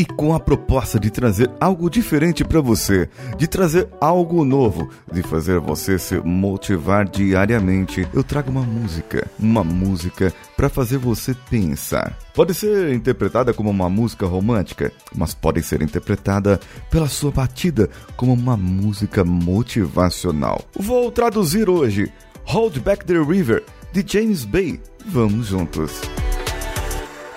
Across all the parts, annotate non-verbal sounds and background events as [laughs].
e com a proposta de trazer algo diferente para você, de trazer algo novo, de fazer você se motivar diariamente, eu trago uma música, uma música para fazer você pensar. Pode ser interpretada como uma música romântica, mas pode ser interpretada pela sua batida como uma música motivacional. Vou traduzir hoje Hold Back the River de James Bay. Vamos juntos.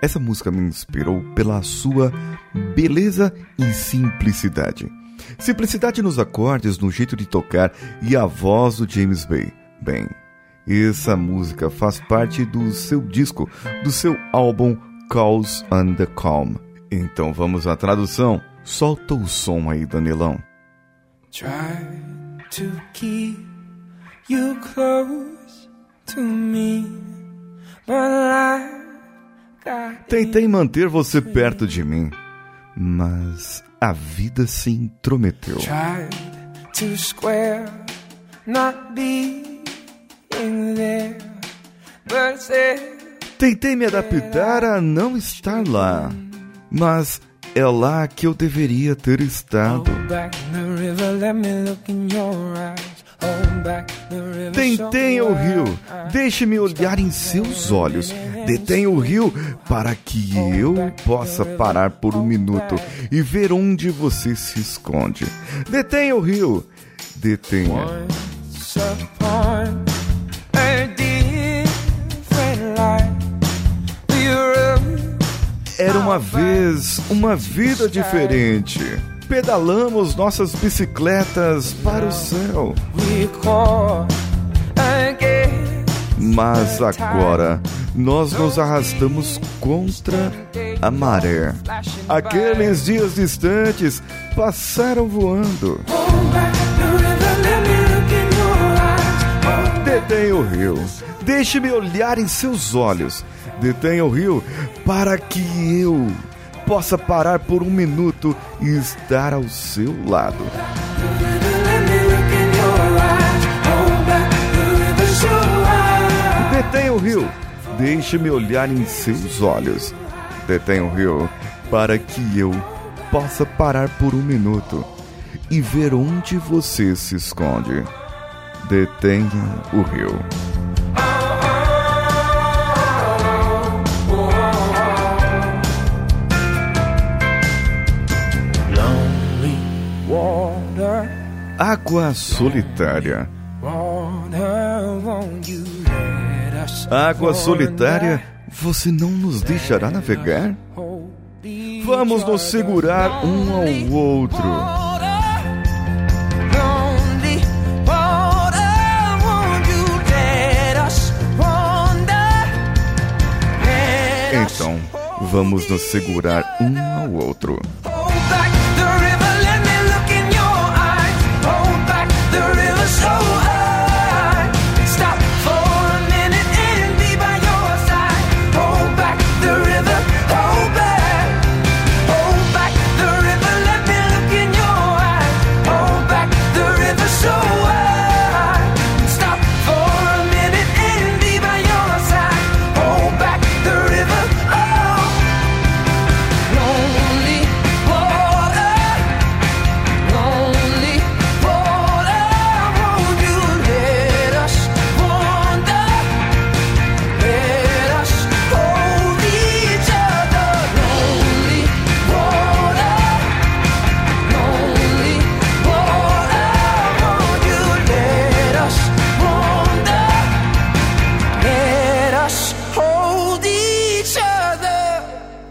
Essa música me inspirou pela sua beleza e simplicidade. Simplicidade nos acordes, no jeito de tocar e a voz do James Bay. Bem, essa música faz parte do seu disco, do seu álbum Calls and the Calm. Então vamos à tradução. Solta o som aí, Danilão. Try to keep you close to me, but Tentei manter você perto de mim, mas a vida se intrometeu. Tentei me adaptar a não estar lá, mas é lá que eu deveria ter estado. Detém o rio, deixe-me olhar em seus olhos. Detenha o rio para que eu possa parar por um minuto e ver onde você se esconde. Detenha o rio, detenha. Era uma vez uma vida diferente pedalamos nossas bicicletas para o céu. Mas agora nós nos arrastamos contra a maré. Aqueles dias distantes passaram voando. Detenha o rio. Deixe-me olhar em seus olhos. Detenha o rio para que eu possa parar por um minuto e estar ao seu lado. Detenha o rio, deixe-me olhar em seus olhos. Detenha o rio para que eu possa parar por um minuto e ver onde você se esconde. Detenha o rio. Água Solitária. Água Solitária, você não nos deixará navegar? Vamos nos segurar um ao outro. Então, vamos nos segurar um ao outro.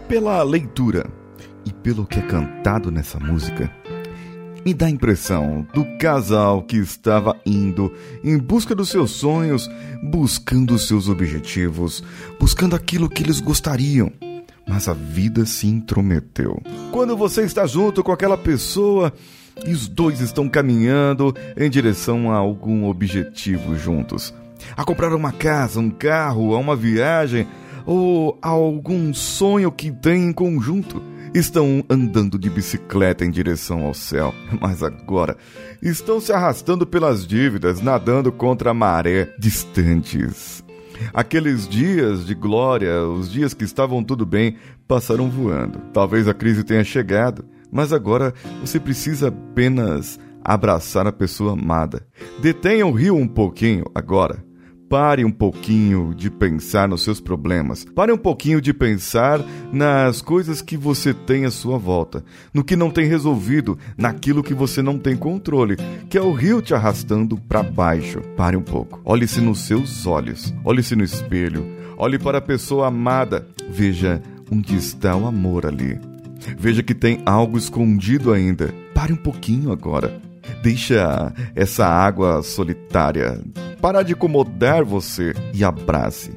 Pela leitura e pelo que é cantado nessa música, me dá a impressão do casal que estava indo em busca dos seus sonhos, buscando os seus objetivos, buscando aquilo que eles gostariam, mas a vida se intrometeu. Quando você está junto com aquela pessoa e os dois estão caminhando em direção a algum objetivo juntos, a comprar uma casa, um carro, a uma viagem ou algum sonho que tem em conjunto. Estão andando de bicicleta em direção ao céu, [laughs] mas agora estão se arrastando pelas dívidas, nadando contra a maré, distantes. Aqueles dias de glória, os dias que estavam tudo bem, passaram voando. Talvez a crise tenha chegado, mas agora você precisa apenas abraçar a pessoa amada. Detenha o rio um pouquinho agora. Pare um pouquinho de pensar nos seus problemas. Pare um pouquinho de pensar nas coisas que você tem à sua volta, no que não tem resolvido, naquilo que você não tem controle, que é o rio te arrastando para baixo. Pare um pouco. Olhe-se nos seus olhos. Olhe-se no espelho. Olhe para a pessoa amada. Veja onde está o amor ali. Veja que tem algo escondido ainda. Pare um pouquinho agora. Deixa essa água solitária parar de incomodar você e abrace.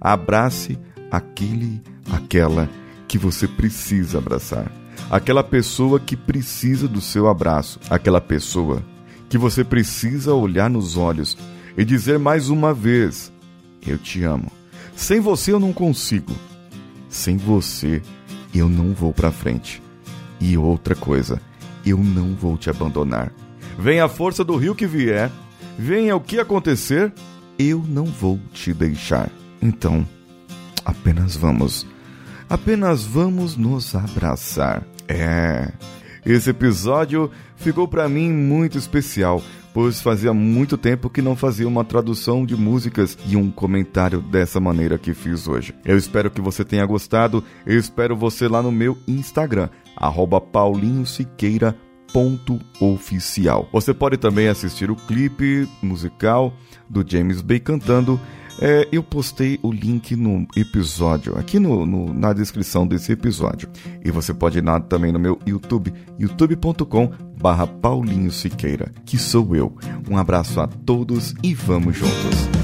Abrace aquele, aquela que você precisa abraçar. Aquela pessoa que precisa do seu abraço. Aquela pessoa que você precisa olhar nos olhos e dizer mais uma vez: Eu te amo. Sem você eu não consigo. Sem você eu não vou para frente. E outra coisa, eu não vou te abandonar. Venha a força do rio que vier, venha o que acontecer, eu não vou te deixar. Então, apenas vamos, apenas vamos nos abraçar. É, esse episódio ficou para mim muito especial, pois fazia muito tempo que não fazia uma tradução de músicas e um comentário dessa maneira que fiz hoje. Eu espero que você tenha gostado, eu espero você lá no meu Instagram, Paulinho Siqueira oficial. Você pode também assistir o clipe musical do James Bay cantando. É, eu postei o link no episódio, aqui no, no, na descrição desse episódio. E você pode ir lá também no meu YouTube, youtube.com barra Paulinho Siqueira, que sou eu. Um abraço a todos e vamos juntos.